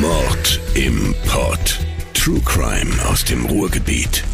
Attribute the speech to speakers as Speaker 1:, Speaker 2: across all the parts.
Speaker 1: Mord im Pod. True Crime aus dem Ruhrgebiet.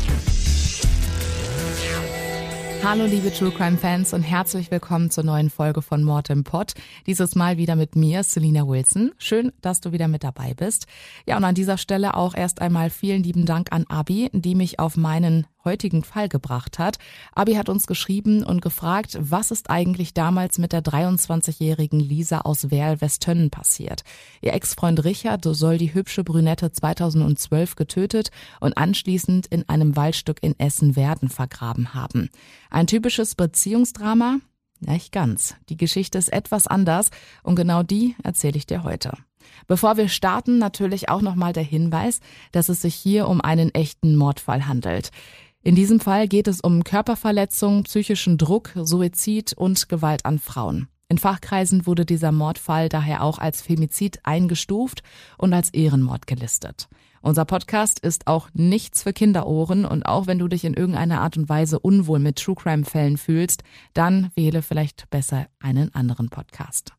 Speaker 2: Hallo liebe True Crime Fans und herzlich willkommen zur neuen Folge von Mord im Pod. Dieses Mal wieder mit mir, Selina Wilson. Schön, dass du wieder mit dabei bist. Ja, und an dieser Stelle auch erst einmal vielen lieben Dank an Abi, die mich auf meinen heutigen Fall gebracht hat. Abi hat uns geschrieben und gefragt, was ist eigentlich damals mit der 23-jährigen Lisa aus Werl-Westönnen passiert. Ihr Ex-Freund Richard soll die hübsche Brünette 2012 getötet und anschließend in einem Waldstück in Essen-Werden vergraben haben. Ein typisches Beziehungsdrama? Nicht ganz. Die Geschichte ist etwas anders und genau die erzähle ich dir heute. Bevor wir starten, natürlich auch nochmal der Hinweis, dass es sich hier um einen echten Mordfall handelt. In diesem Fall geht es um Körperverletzung, psychischen Druck, Suizid und Gewalt an Frauen. In Fachkreisen wurde dieser Mordfall daher auch als Femizid eingestuft und als Ehrenmord gelistet. Unser Podcast ist auch nichts für Kinderohren und auch wenn du dich in irgendeiner Art und Weise unwohl mit True Crime Fällen fühlst, dann wähle vielleicht besser einen anderen Podcast.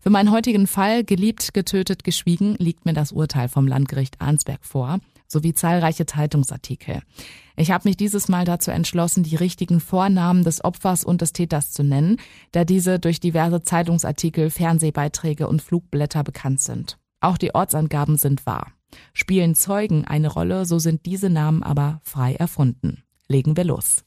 Speaker 2: Für meinen heutigen Fall geliebt, getötet, geschwiegen liegt mir das Urteil vom Landgericht Arnsberg vor, sowie zahlreiche Zeitungsartikel. Ich habe mich dieses Mal dazu entschlossen, die richtigen Vornamen des Opfers und des Täters zu nennen, da diese durch diverse Zeitungsartikel, Fernsehbeiträge und Flugblätter bekannt sind. Auch die Ortsangaben sind wahr. Spielen Zeugen eine Rolle, so sind diese Namen aber frei erfunden. Legen wir los.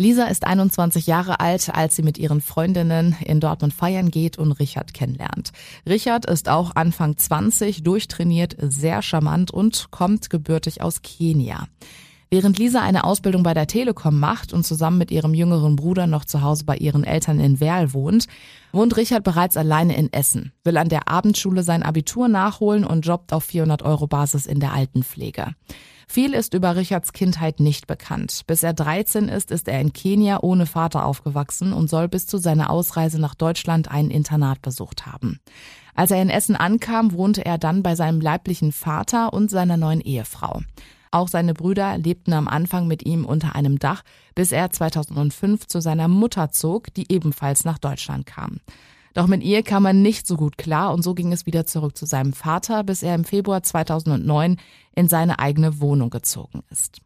Speaker 2: Lisa ist 21 Jahre alt, als sie mit ihren Freundinnen in Dortmund feiern geht und Richard kennenlernt. Richard ist auch Anfang 20, durchtrainiert, sehr charmant und kommt gebürtig aus Kenia. Während Lisa eine Ausbildung bei der Telekom macht und zusammen mit ihrem jüngeren Bruder noch zu Hause bei ihren Eltern in Werl wohnt, wohnt Richard bereits alleine in Essen, will an der Abendschule sein Abitur nachholen und jobbt auf 400 Euro Basis in der Altenpflege. Viel ist über Richards Kindheit nicht bekannt. Bis er 13 ist, ist er in Kenia ohne Vater aufgewachsen und soll bis zu seiner Ausreise nach Deutschland ein Internat besucht haben. Als er in Essen ankam, wohnte er dann bei seinem leiblichen Vater und seiner neuen Ehefrau. Auch seine Brüder lebten am Anfang mit ihm unter einem Dach, bis er 2005 zu seiner Mutter zog, die ebenfalls nach Deutschland kam. Doch mit ihr kam er nicht so gut klar und so ging es wieder zurück zu seinem Vater, bis er im Februar 2009 in seine eigene Wohnung gezogen ist.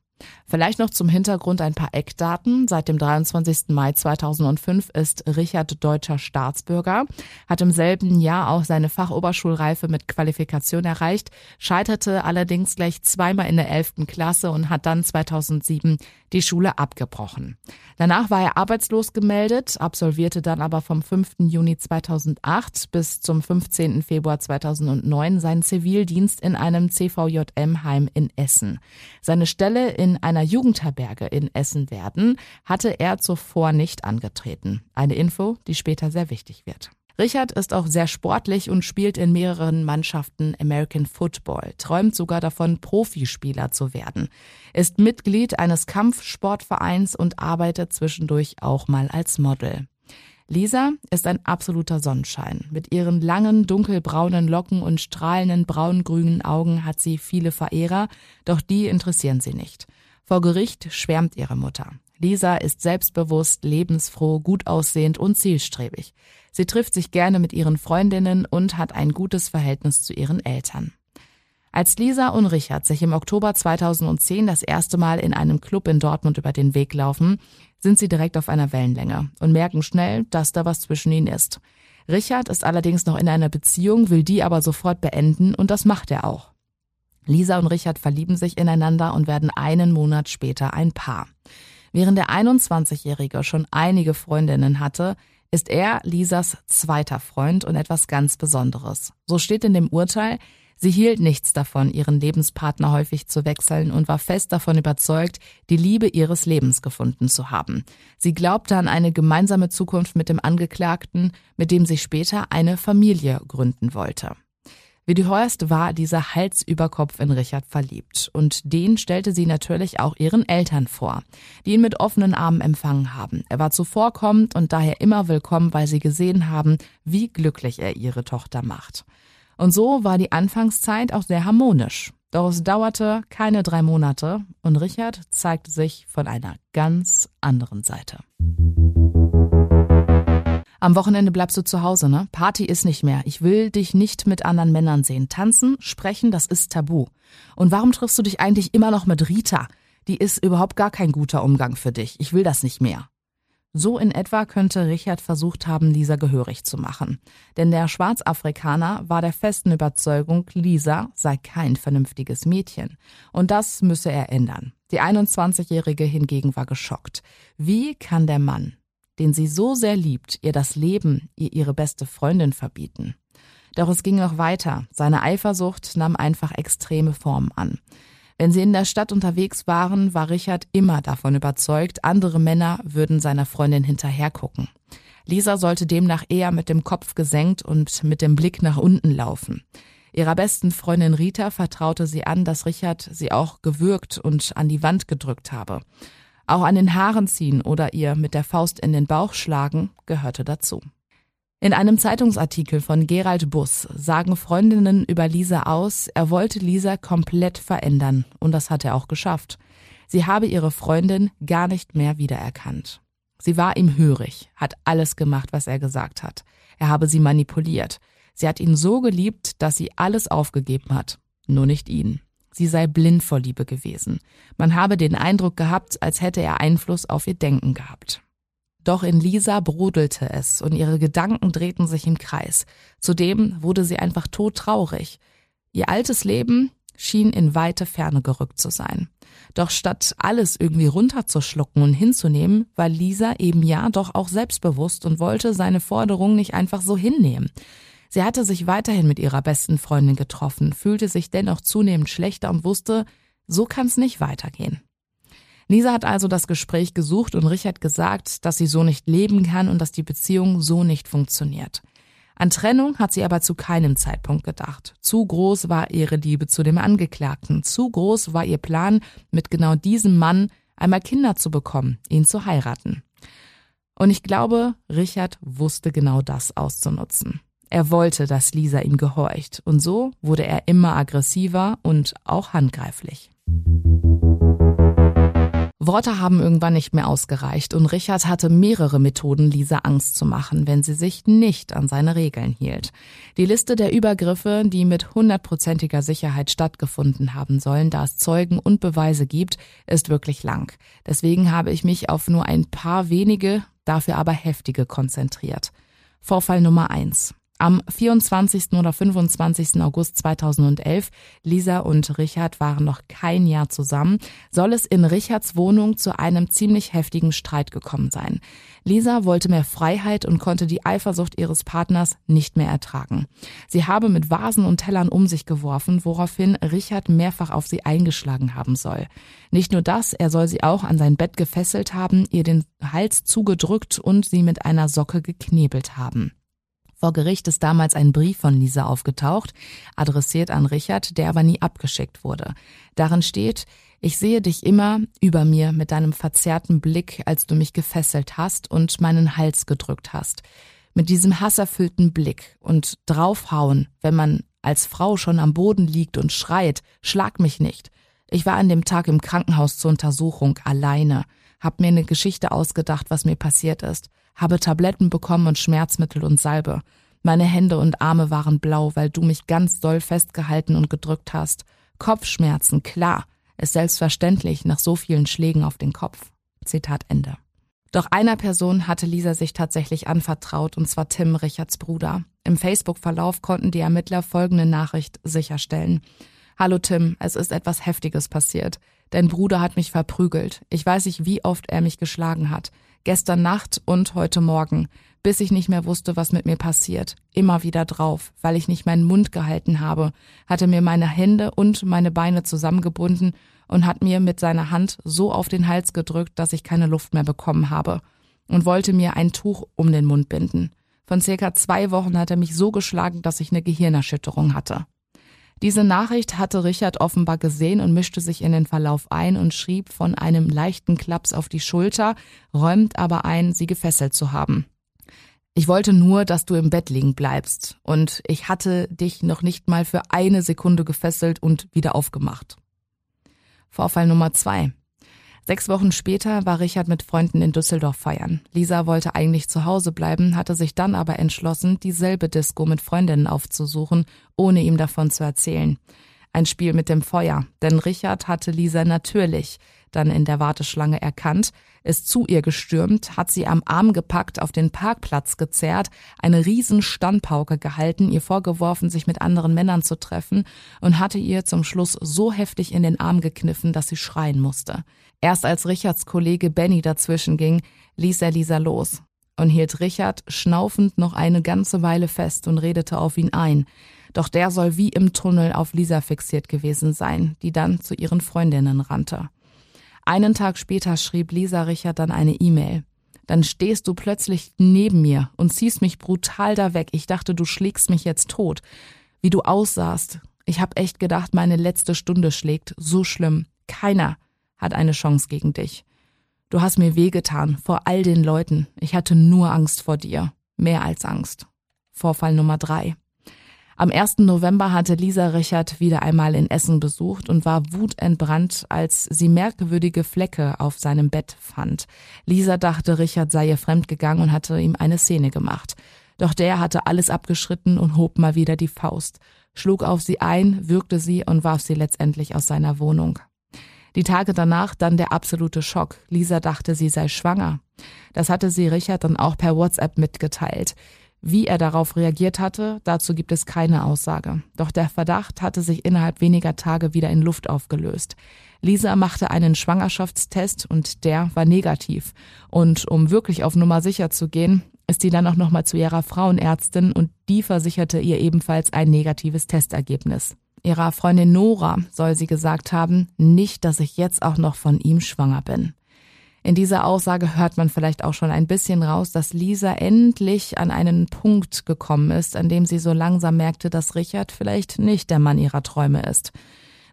Speaker 2: Vielleicht noch zum Hintergrund ein paar Eckdaten. Seit dem 23. Mai 2005 ist Richard deutscher Staatsbürger, hat im selben Jahr auch seine Fachoberschulreife mit Qualifikation erreicht, scheiterte allerdings gleich zweimal in der 11. Klasse und hat dann 2007 die Schule abgebrochen. Danach war er arbeitslos gemeldet, absolvierte dann aber vom 5. Juni 2008 bis zum 15. Februar 2009 seinen Zivildienst in einem CVJM-Heim in Essen. Seine Stelle in einer Jugendherberge in Essen werden, hatte er zuvor nicht angetreten. Eine Info, die später sehr wichtig wird. Richard ist auch sehr sportlich und spielt in mehreren Mannschaften American Football, träumt sogar davon, Profispieler zu werden, ist Mitglied eines Kampfsportvereins und arbeitet zwischendurch auch mal als Model. Lisa ist ein absoluter Sonnenschein. Mit ihren langen, dunkelbraunen Locken und strahlenden braungrünen Augen hat sie viele Verehrer, doch die interessieren sie nicht. Vor Gericht schwärmt ihre Mutter. Lisa ist selbstbewusst, lebensfroh, gut aussehend und zielstrebig. Sie trifft sich gerne mit ihren Freundinnen und hat ein gutes Verhältnis zu ihren Eltern. Als Lisa und Richard sich im Oktober 2010 das erste Mal in einem Club in Dortmund über den Weg laufen, sind sie direkt auf einer Wellenlänge und merken schnell, dass da was zwischen ihnen ist. Richard ist allerdings noch in einer Beziehung, will die aber sofort beenden und das macht er auch. Lisa und Richard verlieben sich ineinander und werden einen Monat später ein Paar. Während der 21-Jährige schon einige Freundinnen hatte, ist er Lisas zweiter Freund und etwas ganz Besonderes. So steht in dem Urteil, sie hielt nichts davon, ihren Lebenspartner häufig zu wechseln und war fest davon überzeugt, die Liebe ihres Lebens gefunden zu haben. Sie glaubte an eine gemeinsame Zukunft mit dem Angeklagten, mit dem sie später eine Familie gründen wollte. Wie du hörst, war dieser Hals über Kopf in Richard verliebt. Und den stellte sie natürlich auch ihren Eltern vor, die ihn mit offenen Armen empfangen haben. Er war zuvorkommend und daher immer willkommen, weil sie gesehen haben, wie glücklich er ihre Tochter macht. Und so war die Anfangszeit auch sehr harmonisch. Doch es dauerte keine drei Monate und Richard zeigte sich von einer ganz anderen Seite. Am Wochenende bleibst du zu Hause, ne? Party ist nicht mehr. Ich will dich nicht mit anderen Männern sehen. Tanzen, sprechen, das ist tabu. Und warum triffst du dich eigentlich immer noch mit Rita? Die ist überhaupt gar kein guter Umgang für dich. Ich will das nicht mehr. So in etwa könnte Richard versucht haben, Lisa gehörig zu machen. Denn der Schwarzafrikaner war der festen Überzeugung, Lisa sei kein vernünftiges Mädchen. Und das müsse er ändern. Die 21-Jährige hingegen war geschockt. Wie kann der Mann, den sie so sehr liebt, ihr das Leben, ihr ihre beste Freundin verbieten? Doch es ging noch weiter. Seine Eifersucht nahm einfach extreme Formen an. Wenn sie in der Stadt unterwegs waren, war Richard immer davon überzeugt, andere Männer würden seiner Freundin hinterhergucken. Lisa sollte demnach eher mit dem Kopf gesenkt und mit dem Blick nach unten laufen. Ihrer besten Freundin Rita vertraute sie an, dass Richard sie auch gewürgt und an die Wand gedrückt habe. Auch an den Haaren ziehen oder ihr mit der Faust in den Bauch schlagen gehörte dazu. In einem Zeitungsartikel von Gerald Buss sagen Freundinnen über Lisa aus, er wollte Lisa komplett verändern und das hat er auch geschafft. Sie habe ihre Freundin gar nicht mehr wiedererkannt. Sie war ihm hörig, hat alles gemacht, was er gesagt hat. Er habe sie manipuliert. Sie hat ihn so geliebt, dass sie alles aufgegeben hat, nur nicht ihn. Sie sei blind vor Liebe gewesen. Man habe den Eindruck gehabt, als hätte er Einfluss auf ihr Denken gehabt. Doch in Lisa brodelte es und ihre Gedanken drehten sich im Kreis. Zudem wurde sie einfach todtraurig. Ihr altes Leben schien in weite Ferne gerückt zu sein. Doch statt alles irgendwie runterzuschlucken und hinzunehmen, war Lisa eben ja doch auch selbstbewusst und wollte seine Forderung nicht einfach so hinnehmen. Sie hatte sich weiterhin mit ihrer besten Freundin getroffen, fühlte sich dennoch zunehmend schlechter und wusste, so kann's nicht weitergehen. Lisa hat also das Gespräch gesucht und Richard gesagt, dass sie so nicht leben kann und dass die Beziehung so nicht funktioniert. An Trennung hat sie aber zu keinem Zeitpunkt gedacht. Zu groß war ihre Liebe zu dem Angeklagten, zu groß war ihr Plan, mit genau diesem Mann einmal Kinder zu bekommen, ihn zu heiraten. Und ich glaube, Richard wusste genau das auszunutzen. Er wollte, dass Lisa ihm gehorcht, und so wurde er immer aggressiver und auch handgreiflich. Worte haben irgendwann nicht mehr ausgereicht und Richard hatte mehrere Methoden, Lisa Angst zu machen, wenn sie sich nicht an seine Regeln hielt. Die Liste der Übergriffe, die mit hundertprozentiger Sicherheit stattgefunden haben sollen, da es Zeugen und Beweise gibt, ist wirklich lang. Deswegen habe ich mich auf nur ein paar wenige, dafür aber heftige konzentriert. Vorfall Nummer eins. Am 24. oder 25. August 2011, Lisa und Richard waren noch kein Jahr zusammen, soll es in Richards Wohnung zu einem ziemlich heftigen Streit gekommen sein. Lisa wollte mehr Freiheit und konnte die Eifersucht ihres Partners nicht mehr ertragen. Sie habe mit Vasen und Tellern um sich geworfen, woraufhin Richard mehrfach auf sie eingeschlagen haben soll. Nicht nur das, er soll sie auch an sein Bett gefesselt haben, ihr den Hals zugedrückt und sie mit einer Socke geknebelt haben. Vor Gericht ist damals ein Brief von Lisa aufgetaucht, adressiert an Richard, der aber nie abgeschickt wurde. Darin steht, ich sehe dich immer über mir mit deinem verzerrten Blick, als du mich gefesselt hast und meinen Hals gedrückt hast. Mit diesem hasserfüllten Blick und draufhauen, wenn man als Frau schon am Boden liegt und schreit, schlag mich nicht. Ich war an dem Tag im Krankenhaus zur Untersuchung alleine, hab mir eine Geschichte ausgedacht, was mir passiert ist habe Tabletten bekommen und Schmerzmittel und Salbe. Meine Hände und Arme waren blau, weil du mich ganz doll festgehalten und gedrückt hast. Kopfschmerzen, klar, ist selbstverständlich nach so vielen Schlägen auf den Kopf. Zitat Ende. Doch einer Person hatte Lisa sich tatsächlich anvertraut, und zwar Tim, Richards Bruder. Im Facebook-Verlauf konnten die Ermittler folgende Nachricht sicherstellen. Hallo Tim, es ist etwas Heftiges passiert. Dein Bruder hat mich verprügelt. Ich weiß nicht, wie oft er mich geschlagen hat. Gestern Nacht und heute Morgen, bis ich nicht mehr wusste, was mit mir passiert. Immer wieder drauf, weil ich nicht meinen Mund gehalten habe, hatte mir meine Hände und meine Beine zusammengebunden und hat mir mit seiner Hand so auf den Hals gedrückt, dass ich keine Luft mehr bekommen habe und wollte mir ein Tuch um den Mund binden. Von circa zwei Wochen hat er mich so geschlagen, dass ich eine Gehirnerschütterung hatte. Diese Nachricht hatte Richard offenbar gesehen und mischte sich in den Verlauf ein und schrieb von einem leichten Klaps auf die Schulter, räumt aber ein, sie gefesselt zu haben. Ich wollte nur, dass du im Bett liegen bleibst, und ich hatte dich noch nicht mal für eine Sekunde gefesselt und wieder aufgemacht. Vorfall Nummer zwei. Sechs Wochen später war Richard mit Freunden in Düsseldorf feiern. Lisa wollte eigentlich zu Hause bleiben, hatte sich dann aber entschlossen, dieselbe Disco mit Freundinnen aufzusuchen, ohne ihm davon zu erzählen. Ein Spiel mit dem Feuer, denn Richard hatte Lisa natürlich dann in der Warteschlange erkannt, ist zu ihr gestürmt, hat sie am Arm gepackt, auf den Parkplatz gezerrt, eine riesen Standpauke gehalten, ihr vorgeworfen, sich mit anderen Männern zu treffen und hatte ihr zum Schluss so heftig in den Arm gekniffen, dass sie schreien musste. Erst als Richards Kollege Benny dazwischen ging, ließ er Lisa los und hielt Richard schnaufend noch eine ganze Weile fest und redete auf ihn ein. Doch der soll wie im Tunnel auf Lisa fixiert gewesen sein, die dann zu ihren Freundinnen rannte. Einen Tag später schrieb Lisa Richard dann eine E-Mail. Dann stehst du plötzlich neben mir und ziehst mich brutal da weg. Ich dachte, du schlägst mich jetzt tot. Wie du aussahst. Ich hab echt gedacht, meine letzte Stunde schlägt. So schlimm. Keiner hat eine Chance gegen dich. Du hast mir wehgetan vor all den Leuten. Ich hatte nur Angst vor dir. Mehr als Angst. Vorfall Nummer drei. Am 1. November hatte Lisa Richard wieder einmal in Essen besucht und war wutentbrannt, als sie merkwürdige Flecke auf seinem Bett fand. Lisa dachte, Richard sei ihr fremdgegangen und hatte ihm eine Szene gemacht. Doch der hatte alles abgeschritten und hob mal wieder die Faust, schlug auf sie ein, würgte sie und warf sie letztendlich aus seiner Wohnung. Die Tage danach dann der absolute Schock. Lisa dachte, sie sei schwanger. Das hatte sie Richard dann auch per WhatsApp mitgeteilt. Wie er darauf reagiert hatte, dazu gibt es keine Aussage. Doch der Verdacht hatte sich innerhalb weniger Tage wieder in Luft aufgelöst. Lisa machte einen Schwangerschaftstest und der war negativ. Und um wirklich auf Nummer sicher zu gehen, ist sie dann auch nochmal zu ihrer Frauenärztin und die versicherte ihr ebenfalls ein negatives Testergebnis. Ihrer Freundin Nora soll sie gesagt haben, nicht, dass ich jetzt auch noch von ihm schwanger bin. In dieser Aussage hört man vielleicht auch schon ein bisschen raus, dass Lisa endlich an einen Punkt gekommen ist, an dem sie so langsam merkte, dass Richard vielleicht nicht der Mann ihrer Träume ist.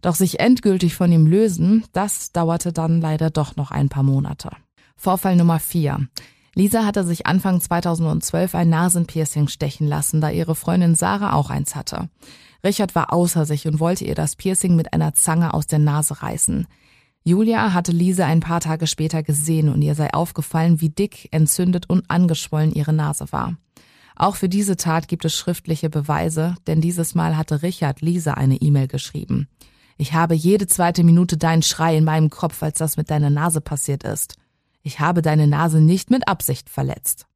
Speaker 2: Doch sich endgültig von ihm lösen, das dauerte dann leider doch noch ein paar Monate. Vorfall Nummer vier. Lisa hatte sich Anfang 2012 ein Nasenpiercing stechen lassen, da ihre Freundin Sarah auch eins hatte. Richard war außer sich und wollte ihr das Piercing mit einer Zange aus der Nase reißen. Julia hatte Lise ein paar Tage später gesehen und ihr sei aufgefallen, wie dick, entzündet und angeschwollen ihre Nase war. Auch für diese Tat gibt es schriftliche Beweise, denn dieses Mal hatte Richard Lise eine E-Mail geschrieben. Ich habe jede zweite Minute deinen Schrei in meinem Kopf, als das mit deiner Nase passiert ist. Ich habe deine Nase nicht mit Absicht verletzt.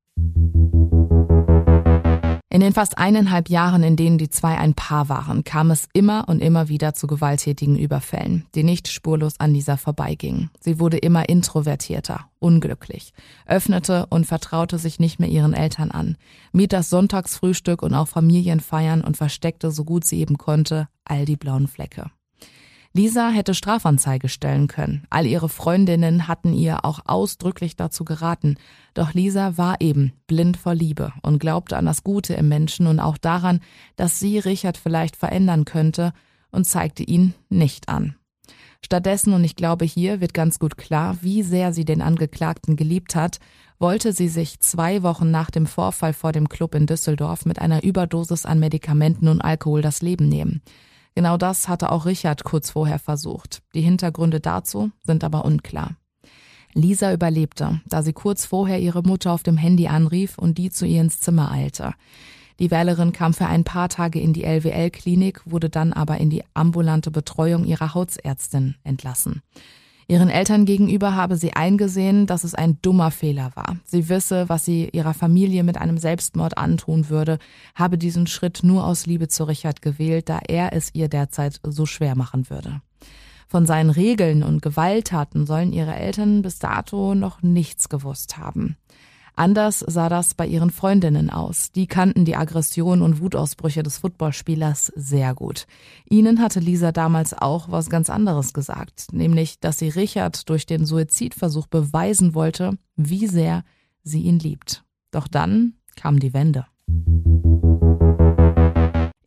Speaker 2: In den fast eineinhalb Jahren, in denen die zwei ein Paar waren, kam es immer und immer wieder zu gewalttätigen Überfällen, die nicht spurlos an Lisa vorbeigingen. Sie wurde immer introvertierter, unglücklich, öffnete und vertraute sich nicht mehr ihren Eltern an, mied das Sonntagsfrühstück und auch Familienfeiern und versteckte, so gut sie eben konnte, all die blauen Flecke. Lisa hätte Strafanzeige stellen können. All ihre Freundinnen hatten ihr auch ausdrücklich dazu geraten. Doch Lisa war eben blind vor Liebe und glaubte an das Gute im Menschen und auch daran, dass sie Richard vielleicht verändern könnte und zeigte ihn nicht an. Stattdessen, und ich glaube, hier wird ganz gut klar, wie sehr sie den Angeklagten geliebt hat, wollte sie sich zwei Wochen nach dem Vorfall vor dem Club in Düsseldorf mit einer Überdosis an Medikamenten und Alkohol das Leben nehmen. Genau das hatte auch Richard kurz vorher versucht. Die Hintergründe dazu sind aber unklar. Lisa überlebte, da sie kurz vorher ihre Mutter auf dem Handy anrief und die zu ihr ins Zimmer eilte. Die Wählerin kam für ein paar Tage in die LWL-Klinik, wurde dann aber in die ambulante Betreuung ihrer Hausärztin entlassen. Ihren Eltern gegenüber habe sie eingesehen, dass es ein dummer Fehler war. Sie wisse, was sie ihrer Familie mit einem Selbstmord antun würde, habe diesen Schritt nur aus Liebe zu Richard gewählt, da er es ihr derzeit so schwer machen würde. Von seinen Regeln und Gewalttaten sollen ihre Eltern bis dato noch nichts gewusst haben. Anders sah das bei ihren Freundinnen aus. Die kannten die Aggression und Wutausbrüche des Footballspielers sehr gut. Ihnen hatte Lisa damals auch was ganz anderes gesagt, nämlich, dass sie Richard durch den Suizidversuch beweisen wollte, wie sehr sie ihn liebt. Doch dann kam die Wende.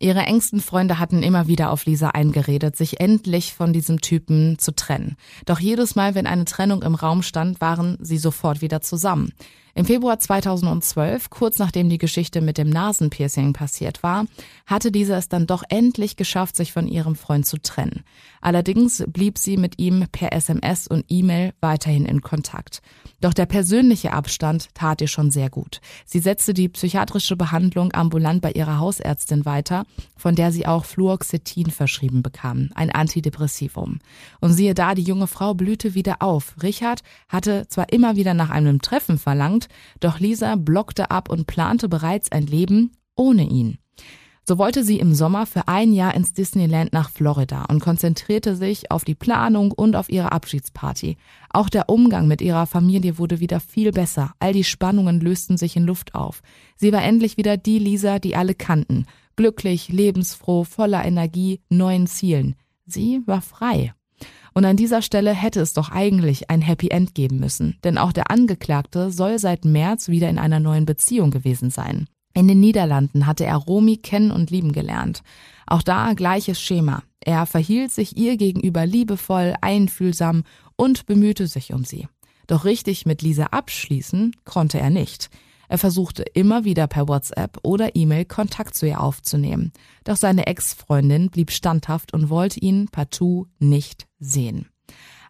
Speaker 2: Ihre engsten Freunde hatten immer wieder auf Lisa eingeredet, sich endlich von diesem Typen zu trennen. Doch jedes Mal, wenn eine Trennung im Raum stand, waren sie sofort wieder zusammen. Im Februar 2012, kurz nachdem die Geschichte mit dem Nasenpiercing passiert war, hatte diese es dann doch endlich geschafft, sich von ihrem Freund zu trennen. Allerdings blieb sie mit ihm per SMS und E-Mail weiterhin in Kontakt. Doch der persönliche Abstand tat ihr schon sehr gut. Sie setzte die psychiatrische Behandlung ambulant bei ihrer Hausärztin weiter, von der sie auch Fluoxetin verschrieben bekam, ein Antidepressivum. Und siehe da, die junge Frau blühte wieder auf. Richard hatte zwar immer wieder nach einem Treffen verlangt, doch Lisa blockte ab und plante bereits ein Leben ohne ihn. So wollte sie im Sommer für ein Jahr ins Disneyland nach Florida und konzentrierte sich auf die Planung und auf ihre Abschiedsparty. Auch der Umgang mit ihrer Familie wurde wieder viel besser. All die Spannungen lösten sich in Luft auf. Sie war endlich wieder die Lisa, die alle kannten. Glücklich, lebensfroh, voller Energie, neuen Zielen. Sie war frei. Und an dieser Stelle hätte es doch eigentlich ein Happy End geben müssen, denn auch der Angeklagte soll seit März wieder in einer neuen Beziehung gewesen sein. In den Niederlanden hatte er Romy kennen und lieben gelernt. Auch da gleiches Schema. Er verhielt sich ihr gegenüber liebevoll, einfühlsam und bemühte sich um sie. Doch richtig mit Lisa abschließen konnte er nicht. Er versuchte immer wieder per WhatsApp oder E-Mail Kontakt zu ihr aufzunehmen. Doch seine Ex-Freundin blieb standhaft und wollte ihn partout nicht sehen.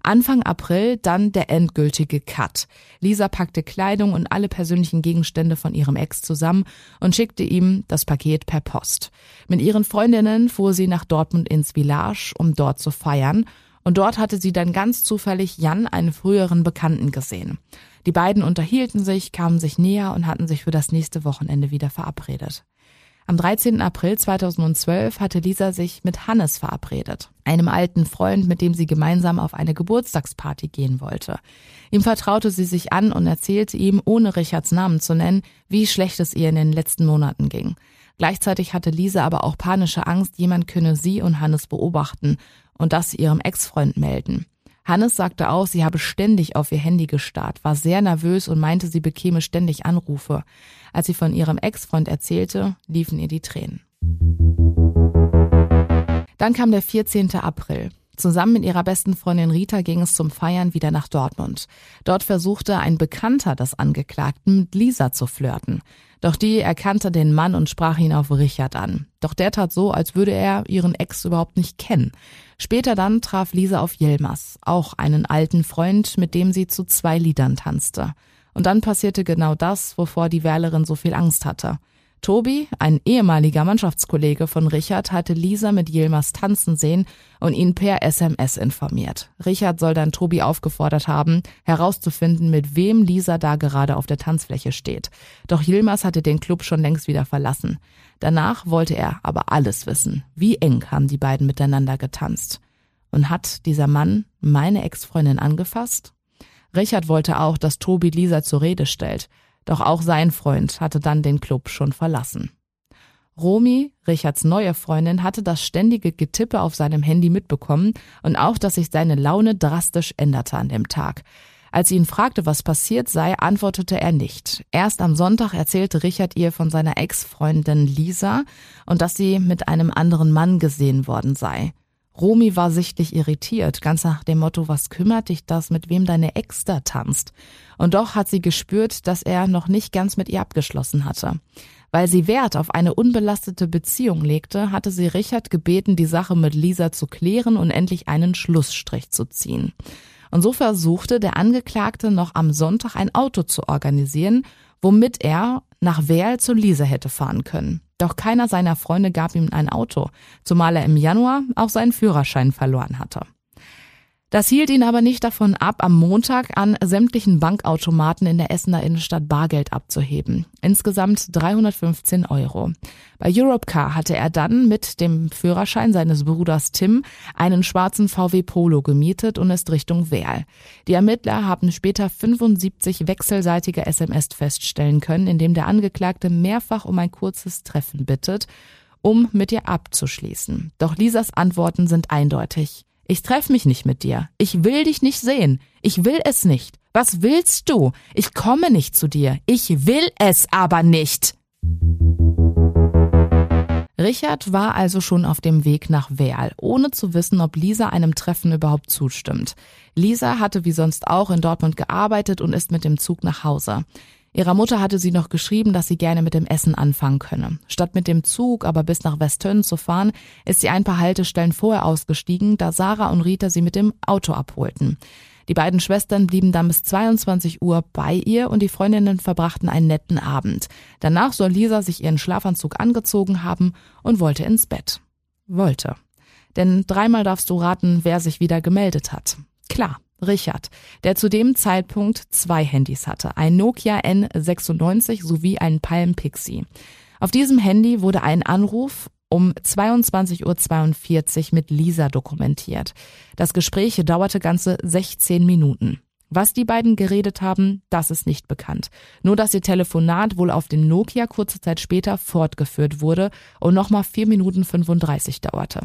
Speaker 2: Anfang April dann der endgültige Cut. Lisa packte Kleidung und alle persönlichen Gegenstände von ihrem Ex zusammen und schickte ihm das Paket per Post. Mit ihren Freundinnen fuhr sie nach Dortmund ins Village, um dort zu feiern. Und dort hatte sie dann ganz zufällig Jan, einen früheren Bekannten, gesehen. Die beiden unterhielten sich, kamen sich näher und hatten sich für das nächste Wochenende wieder verabredet. Am 13. April 2012 hatte Lisa sich mit Hannes verabredet, einem alten Freund, mit dem sie gemeinsam auf eine Geburtstagsparty gehen wollte. Ihm vertraute sie sich an und erzählte ihm, ohne Richards Namen zu nennen, wie schlecht es ihr in den letzten Monaten ging. Gleichzeitig hatte Lisa aber auch panische Angst, jemand könne sie und Hannes beobachten und das ihrem Ex-Freund melden. Hannes sagte auch, sie habe ständig auf ihr Handy gestarrt, war sehr nervös und meinte, sie bekäme ständig Anrufe. Als sie von ihrem Ex-Freund erzählte, liefen ihr die Tränen. Dann kam der 14. April. Zusammen mit ihrer besten Freundin Rita ging es zum Feiern wieder nach Dortmund. Dort versuchte ein Bekannter des Angeklagten mit Lisa zu flirten. Doch die erkannte den Mann und sprach ihn auf Richard an. Doch der tat so, als würde er ihren Ex überhaupt nicht kennen. Später dann traf Lisa auf Yilmaz, auch einen alten Freund, mit dem sie zu zwei Liedern tanzte. Und dann passierte genau das, wovor die Wählerin so viel Angst hatte. Tobi, ein ehemaliger Mannschaftskollege von Richard, hatte Lisa mit Yilmaz tanzen sehen und ihn per SMS informiert. Richard soll dann Tobi aufgefordert haben, herauszufinden, mit wem Lisa da gerade auf der Tanzfläche steht. Doch Yilmaz hatte den Club schon längst wieder verlassen. Danach wollte er aber alles wissen. Wie eng haben die beiden miteinander getanzt? Und hat dieser Mann meine Ex-Freundin angefasst? Richard wollte auch, dass Tobi Lisa zur Rede stellt. Doch auch sein Freund hatte dann den Club schon verlassen. Romy, Richards neue Freundin, hatte das ständige Getippe auf seinem Handy mitbekommen und auch, dass sich seine Laune drastisch änderte an dem Tag. Als sie ihn fragte, was passiert sei, antwortete er nicht. Erst am Sonntag erzählte Richard ihr von seiner Ex-Freundin Lisa und dass sie mit einem anderen Mann gesehen worden sei. Romy war sichtlich irritiert, ganz nach dem Motto, was kümmert dich das, mit wem deine Ex da tanzt? Und doch hat sie gespürt, dass er noch nicht ganz mit ihr abgeschlossen hatte. Weil sie Wert auf eine unbelastete Beziehung legte, hatte sie Richard gebeten, die Sache mit Lisa zu klären und endlich einen Schlussstrich zu ziehen. Und so versuchte der Angeklagte noch am Sonntag ein Auto zu organisieren, womit er nach Werl zu Lisa hätte fahren können. Doch keiner seiner Freunde gab ihm ein Auto, zumal er im Januar auch seinen Führerschein verloren hatte. Das hielt ihn aber nicht davon ab, am Montag an sämtlichen Bankautomaten in der Essener Innenstadt Bargeld abzuheben. Insgesamt 315 Euro. Bei Europcar hatte er dann mit dem Führerschein seines Bruders Tim einen schwarzen VW Polo gemietet und ist Richtung Werl. Die Ermittler haben später 75 wechselseitige SMS feststellen können, in dem der Angeklagte mehrfach um ein kurzes Treffen bittet, um mit ihr abzuschließen. Doch Lisas Antworten sind eindeutig. Ich treffe mich nicht mit dir. Ich will dich nicht sehen. Ich will es nicht. Was willst du? Ich komme nicht zu dir. Ich will es aber nicht. Richard war also schon auf dem Weg nach Werl, ohne zu wissen, ob Lisa einem Treffen überhaupt zustimmt. Lisa hatte wie sonst auch in Dortmund gearbeitet und ist mit dem Zug nach Hause. Ihrer Mutter hatte sie noch geschrieben, dass sie gerne mit dem Essen anfangen könne. Statt mit dem Zug aber bis nach Westtön zu fahren, ist sie ein paar Haltestellen vorher ausgestiegen, da Sarah und Rita sie mit dem Auto abholten. Die beiden Schwestern blieben dann bis 22 Uhr bei ihr und die Freundinnen verbrachten einen netten Abend. Danach soll Lisa sich ihren Schlafanzug angezogen haben und wollte ins Bett. Wollte. Denn dreimal darfst du raten, wer sich wieder gemeldet hat. Klar, Richard, der zu dem Zeitpunkt zwei Handys hatte, ein Nokia N96 sowie ein Palm Pixie. Auf diesem Handy wurde ein Anruf um 22.42 Uhr mit Lisa dokumentiert. Das Gespräch dauerte ganze 16 Minuten. Was die beiden geredet haben, das ist nicht bekannt. Nur, dass ihr Telefonat wohl auf dem Nokia kurze Zeit später fortgeführt wurde und nochmal 4 Minuten 35 dauerte.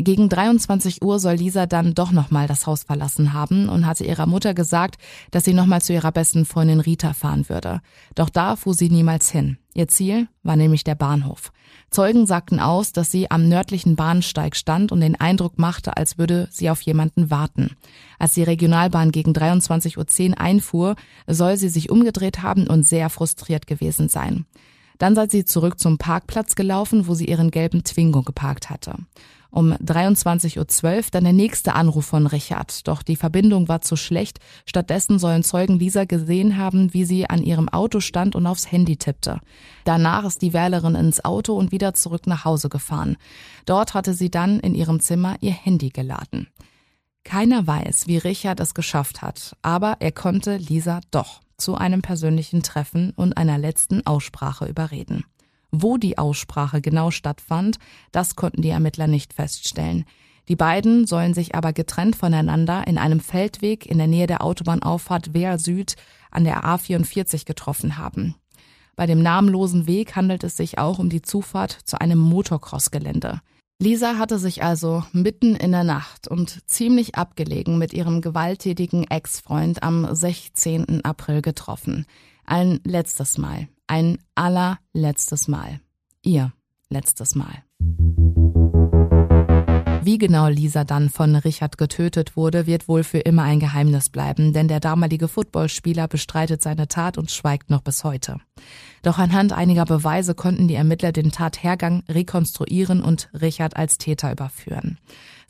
Speaker 2: Gegen 23 Uhr soll Lisa dann doch nochmal das Haus verlassen haben und hatte ihrer Mutter gesagt, dass sie nochmal zu ihrer besten Freundin Rita fahren würde. Doch da fuhr sie niemals hin. Ihr Ziel war nämlich der Bahnhof. Zeugen sagten aus, dass sie am nördlichen Bahnsteig stand und den Eindruck machte, als würde sie auf jemanden warten. Als die Regionalbahn gegen 23.10 Uhr einfuhr, soll sie sich umgedreht haben und sehr frustriert gewesen sein. Dann sei sie zurück zum Parkplatz gelaufen, wo sie ihren gelben Twingo geparkt hatte. Um 23.12 Uhr dann der nächste Anruf von Richard. Doch die Verbindung war zu schlecht. Stattdessen sollen Zeugen Lisa gesehen haben, wie sie an ihrem Auto stand und aufs Handy tippte. Danach ist die Wählerin ins Auto und wieder zurück nach Hause gefahren. Dort hatte sie dann in ihrem Zimmer ihr Handy geladen. Keiner weiß, wie Richard es geschafft hat, aber er konnte Lisa doch zu einem persönlichen Treffen und einer letzten Aussprache überreden. Wo die Aussprache genau stattfand, das konnten die Ermittler nicht feststellen. Die beiden sollen sich aber getrennt voneinander in einem Feldweg in der Nähe der Autobahnauffahrt Wehr Süd an der A44 getroffen haben. Bei dem namenlosen Weg handelt es sich auch um die Zufahrt zu einem Motocross-Gelände. Lisa hatte sich also mitten in der Nacht und ziemlich abgelegen mit ihrem gewalttätigen Ex-Freund am 16. April getroffen. Ein letztes Mal. Ein allerletztes Mal. Ihr letztes Mal. Wie genau Lisa dann von Richard getötet wurde, wird wohl für immer ein Geheimnis bleiben, denn der damalige Footballspieler bestreitet seine Tat und schweigt noch bis heute. Doch anhand einiger Beweise konnten die Ermittler den Tathergang rekonstruieren und Richard als Täter überführen.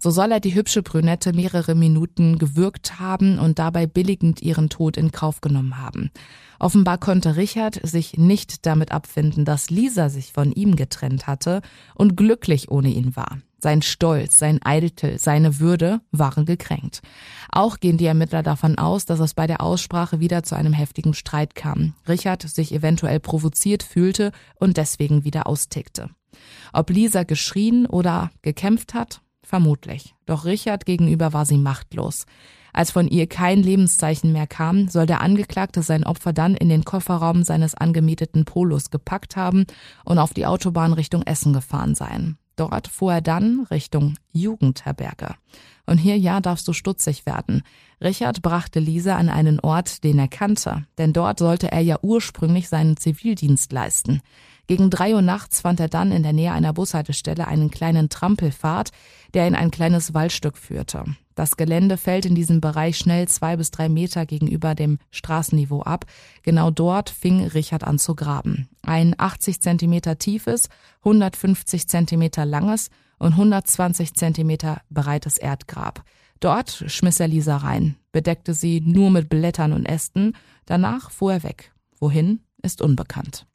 Speaker 2: So soll er die hübsche Brünette mehrere Minuten gewürgt haben und dabei billigend ihren Tod in Kauf genommen haben. Offenbar konnte Richard sich nicht damit abfinden, dass Lisa sich von ihm getrennt hatte und glücklich ohne ihn war. Sein Stolz, sein Eitel, seine Würde waren gekränkt. Auch gehen die Ermittler davon aus, dass es bei der Aussprache wieder zu einem heftigen Streit kam. Richard sich eventuell provoziert fühlte und deswegen wieder austickte. Ob Lisa geschrien oder gekämpft hat, Vermutlich. Doch Richard gegenüber war sie machtlos. Als von ihr kein Lebenszeichen mehr kam, soll der Angeklagte sein Opfer dann in den Kofferraum seines angemieteten Polos gepackt haben und auf die Autobahn Richtung Essen gefahren sein. Dort fuhr er dann Richtung Jugendherberge. Und hier ja darfst du stutzig werden. Richard brachte Lisa an einen Ort, den er kannte, denn dort sollte er ja ursprünglich seinen Zivildienst leisten. Gegen drei Uhr nachts fand er dann in der Nähe einer Bushaltestelle einen kleinen Trampelpfad, der in ein kleines Waldstück führte. Das Gelände fällt in diesem Bereich schnell zwei bis drei Meter gegenüber dem Straßenniveau ab. Genau dort fing Richard an zu graben. Ein 80 Zentimeter tiefes, 150 Zentimeter langes und 120 Zentimeter breites Erdgrab. Dort schmiss er Lisa rein, bedeckte sie nur mit Blättern und Ästen. Danach fuhr er weg. Wohin ist unbekannt.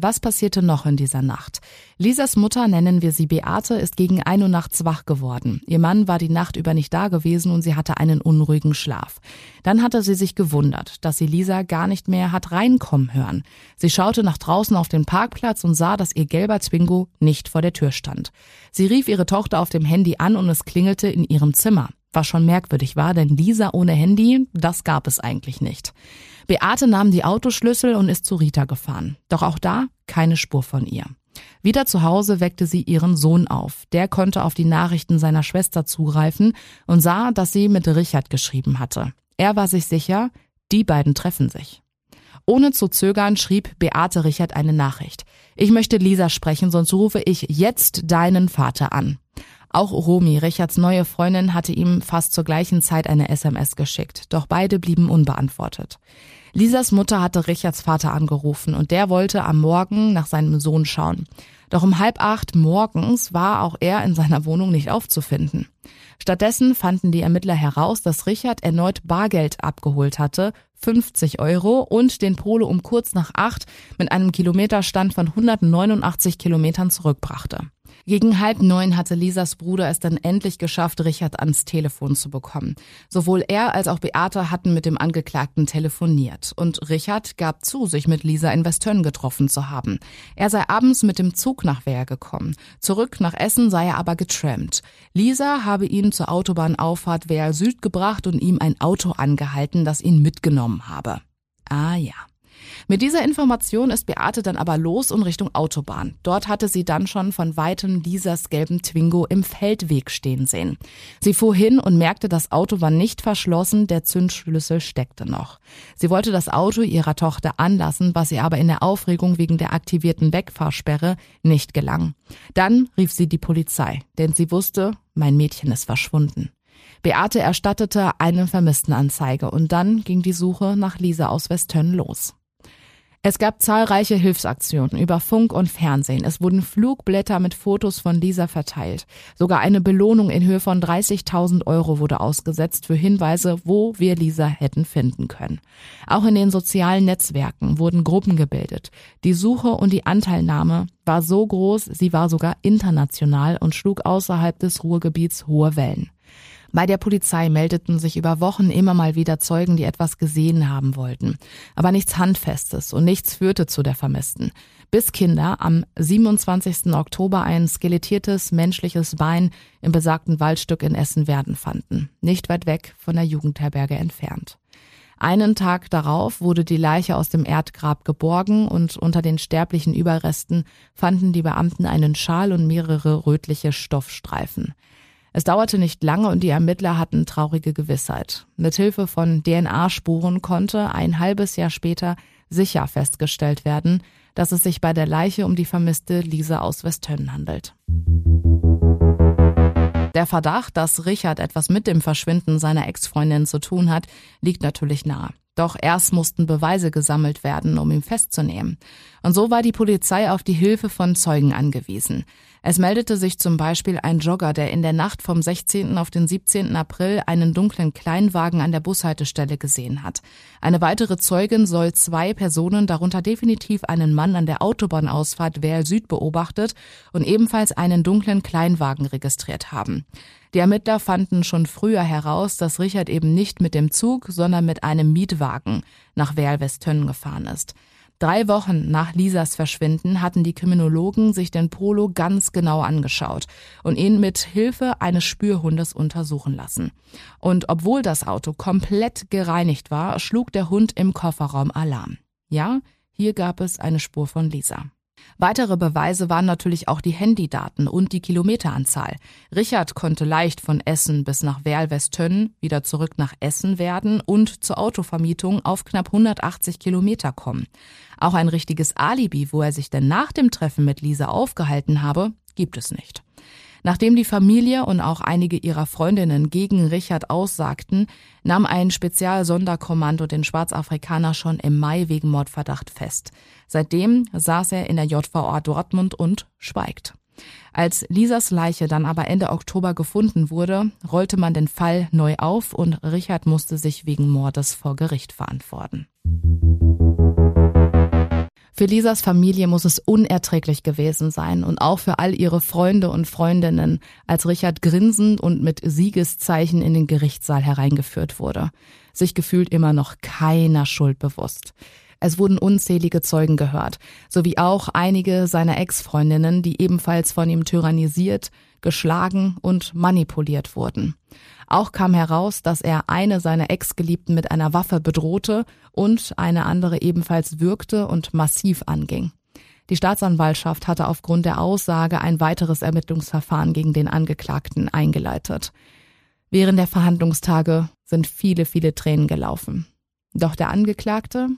Speaker 2: Was passierte noch in dieser Nacht? Lisas Mutter, nennen wir sie Beate, ist gegen ein Uhr nachts wach geworden. Ihr Mann war die Nacht über nicht da gewesen und sie hatte einen unruhigen Schlaf. Dann hatte sie sich gewundert, dass sie Lisa gar nicht mehr hat reinkommen hören. Sie schaute nach draußen auf den Parkplatz und sah, dass ihr gelber Zwingo nicht vor der Tür stand. Sie rief ihre Tochter auf dem Handy an und es klingelte in ihrem Zimmer. Was schon merkwürdig war, denn Lisa ohne Handy, das gab es eigentlich nicht. Beate nahm die Autoschlüssel und ist zu Rita gefahren. Doch auch da keine Spur von ihr. Wieder zu Hause weckte sie ihren Sohn auf. Der konnte auf die Nachrichten seiner Schwester zugreifen und sah, dass sie mit Richard geschrieben hatte. Er war sich sicher, die beiden treffen sich. Ohne zu zögern schrieb Beate Richard eine Nachricht. Ich möchte Lisa sprechen, sonst rufe ich jetzt deinen Vater an. Auch Romy, Richards neue Freundin, hatte ihm fast zur gleichen Zeit eine SMS geschickt, doch beide blieben unbeantwortet. Lisas Mutter hatte Richards Vater angerufen und der wollte am Morgen nach seinem Sohn schauen. Doch um halb acht morgens war auch er in seiner Wohnung nicht aufzufinden. Stattdessen fanden die Ermittler heraus, dass Richard erneut Bargeld abgeholt hatte, 50 Euro und den Polo um kurz nach acht mit einem Kilometerstand von 189 Kilometern zurückbrachte. Gegen halb neun hatte Lisas Bruder es dann endlich geschafft, Richard ans Telefon zu bekommen. Sowohl er als auch Beate hatten mit dem Angeklagten telefoniert. Und Richard gab zu, sich mit Lisa in Westtönn getroffen zu haben. Er sei abends mit dem Zug nach Wehr gekommen. Zurück nach Essen sei er aber getrampt. Lisa habe ihn zur Autobahnauffahrt Wehr Süd gebracht und ihm ein Auto angehalten, das ihn mitgenommen habe. Ah ja. Mit dieser Information ist Beate dann aber los und Richtung Autobahn. Dort hatte sie dann schon von weitem Lisas gelben Twingo im Feldweg stehen sehen. Sie fuhr hin und merkte, das Auto war nicht verschlossen, der Zündschlüssel steckte noch. Sie wollte das Auto ihrer Tochter anlassen, was ihr aber in der Aufregung wegen der aktivierten Wegfahrsperre nicht gelang. Dann rief sie die Polizei, denn sie wusste, mein Mädchen ist verschwunden. Beate erstattete eine Vermisstenanzeige und dann ging die Suche nach Lisa aus Westtönn los. Es gab zahlreiche Hilfsaktionen über Funk und Fernsehen. Es wurden Flugblätter mit Fotos von Lisa verteilt. Sogar eine Belohnung in Höhe von 30.000 Euro wurde ausgesetzt für Hinweise, wo wir Lisa hätten finden können. Auch in den sozialen Netzwerken wurden Gruppen gebildet. Die Suche und die Anteilnahme war so groß, sie war sogar international und schlug außerhalb des Ruhrgebiets hohe Wellen. Bei der Polizei meldeten sich über Wochen immer mal wieder Zeugen, die etwas gesehen haben wollten. Aber nichts Handfestes und nichts führte zu der Vermissten. Bis Kinder am 27. Oktober ein skelettiertes menschliches Bein im besagten Waldstück in Essen-Werden fanden. Nicht weit weg von der Jugendherberge entfernt. Einen Tag darauf wurde die Leiche aus dem Erdgrab geborgen und unter den sterblichen Überresten fanden die Beamten einen Schal und mehrere rötliche Stoffstreifen. Es dauerte nicht lange und die Ermittler hatten traurige Gewissheit. Mithilfe von DNA-Spuren konnte ein halbes Jahr später sicher festgestellt werden, dass es sich bei der Leiche um die vermisste Lisa aus Westtönn handelt. Der Verdacht, dass Richard etwas mit dem Verschwinden seiner Ex-Freundin zu tun hat, liegt natürlich nahe. Doch erst mussten Beweise gesammelt werden, um ihn festzunehmen. Und so war die Polizei auf die Hilfe von Zeugen angewiesen. Es meldete sich zum Beispiel ein Jogger, der in der Nacht vom 16. auf den 17. April einen dunklen Kleinwagen an der Bushaltestelle gesehen hat. Eine weitere Zeugin soll zwei Personen, darunter definitiv einen Mann an der Autobahnausfahrt Werl Süd beobachtet und ebenfalls einen dunklen Kleinwagen registriert haben. Die Ermittler fanden schon früher heraus, dass Richard eben nicht mit dem Zug, sondern mit einem Mietwagen nach Werl-Westtönn gefahren ist. Drei Wochen nach Lisas Verschwinden hatten die Kriminologen sich den Polo ganz genau angeschaut und ihn mit Hilfe eines Spürhundes untersuchen lassen. Und obwohl das Auto komplett gereinigt war, schlug der Hund im Kofferraum Alarm. Ja, hier gab es eine Spur von Lisa. Weitere Beweise waren natürlich auch die Handydaten und die Kilometeranzahl. Richard konnte leicht von Essen bis nach Werl-Westtönn, wieder zurück nach Essen werden und zur Autovermietung auf knapp 180 Kilometer kommen. Auch ein richtiges Alibi, wo er sich denn nach dem Treffen mit Lisa aufgehalten habe, gibt es nicht. Nachdem die Familie und auch einige ihrer Freundinnen gegen Richard aussagten, nahm ein Spezialsonderkommando den Schwarzafrikaner schon im Mai wegen Mordverdacht fest. Seitdem saß er in der JVA Dortmund und schweigt. Als Lisas Leiche dann aber Ende Oktober gefunden wurde, rollte man den Fall neu auf und Richard musste sich wegen Mordes vor Gericht verantworten. Für Lisas Familie muss es unerträglich gewesen sein und auch für all ihre Freunde und Freundinnen, als Richard grinsend und mit Siegeszeichen in den Gerichtssaal hereingeführt wurde. Sich gefühlt immer noch keiner Schuld bewusst. Es wurden unzählige Zeugen gehört, sowie auch einige seiner Ex-Freundinnen, die ebenfalls von ihm tyrannisiert, geschlagen und manipuliert wurden. Auch kam heraus, dass er eine seiner Ex-Geliebten mit einer Waffe bedrohte und eine andere ebenfalls würgte und massiv anging. Die Staatsanwaltschaft hatte aufgrund der Aussage ein weiteres Ermittlungsverfahren gegen den Angeklagten eingeleitet. Während der Verhandlungstage sind viele, viele Tränen gelaufen. Doch der Angeklagte,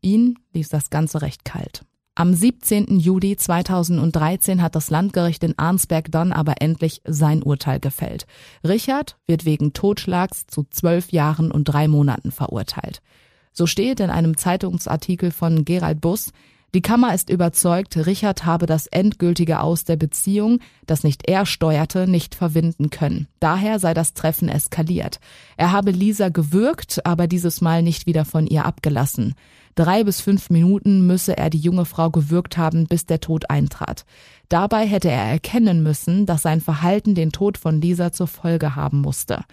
Speaker 2: ihn ließ das Ganze recht kalt. Am 17. Juli 2013 hat das Landgericht in Arnsberg dann aber endlich sein Urteil gefällt. Richard wird wegen Totschlags zu zwölf Jahren und drei Monaten verurteilt. So steht in einem Zeitungsartikel von Gerald Buss, die Kammer ist überzeugt, Richard habe das endgültige Aus der Beziehung, das nicht er steuerte, nicht verwinden können. Daher sei das Treffen eskaliert. Er habe Lisa gewürgt, aber dieses Mal nicht wieder von ihr abgelassen. Drei bis fünf Minuten müsse er die junge Frau gewürgt haben, bis der Tod eintrat. Dabei hätte er erkennen müssen, dass sein Verhalten den Tod von Lisa zur Folge haben musste.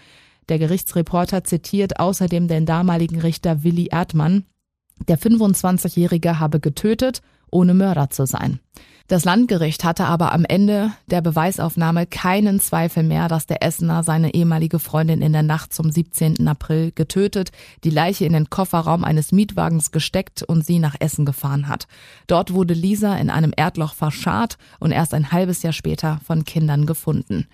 Speaker 2: Der Gerichtsreporter zitiert außerdem den damaligen Richter Willi Erdmann, der 25-Jährige habe getötet, ohne Mörder zu sein. Das Landgericht hatte aber am Ende der Beweisaufnahme keinen Zweifel mehr, dass der Essener seine ehemalige Freundin in der Nacht zum 17. April getötet, die Leiche in den Kofferraum eines Mietwagens gesteckt und sie nach Essen gefahren hat. Dort wurde Lisa in einem Erdloch verscharrt und erst ein halbes Jahr später von Kindern gefunden.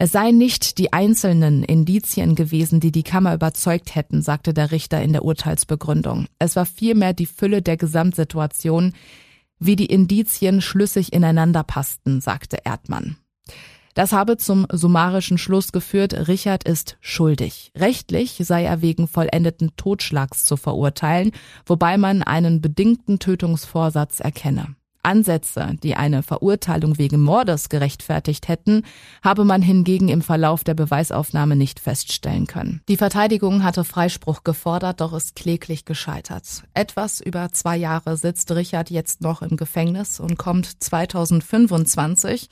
Speaker 2: Es seien nicht die einzelnen Indizien gewesen, die die Kammer überzeugt hätten, sagte der Richter in der Urteilsbegründung. Es war vielmehr die Fülle der Gesamtsituation, wie die Indizien schlüssig ineinander passten, sagte Erdmann. Das habe zum summarischen Schluss geführt, Richard ist schuldig. Rechtlich sei er wegen vollendeten Totschlags zu verurteilen, wobei man einen bedingten Tötungsvorsatz erkenne. Ansätze, die eine Verurteilung wegen Mordes gerechtfertigt hätten, habe man hingegen im Verlauf der Beweisaufnahme nicht feststellen können. Die Verteidigung hatte Freispruch gefordert, doch ist kläglich gescheitert. Etwas über zwei Jahre sitzt Richard jetzt noch im Gefängnis und kommt 2025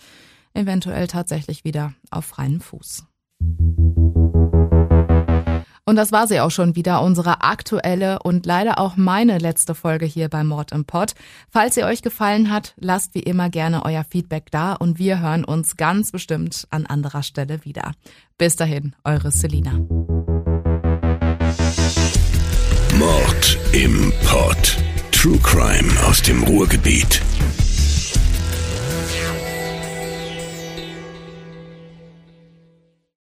Speaker 2: eventuell tatsächlich wieder auf freien Fuß. Und das war sie auch schon wieder, unsere aktuelle und leider auch meine letzte Folge hier bei Mord im Pod. Falls sie euch gefallen hat, lasst wie immer gerne euer Feedback da und wir hören uns ganz bestimmt an anderer Stelle wieder. Bis dahin, eure Selina.
Speaker 1: Mord im Pod. True Crime aus dem Ruhrgebiet.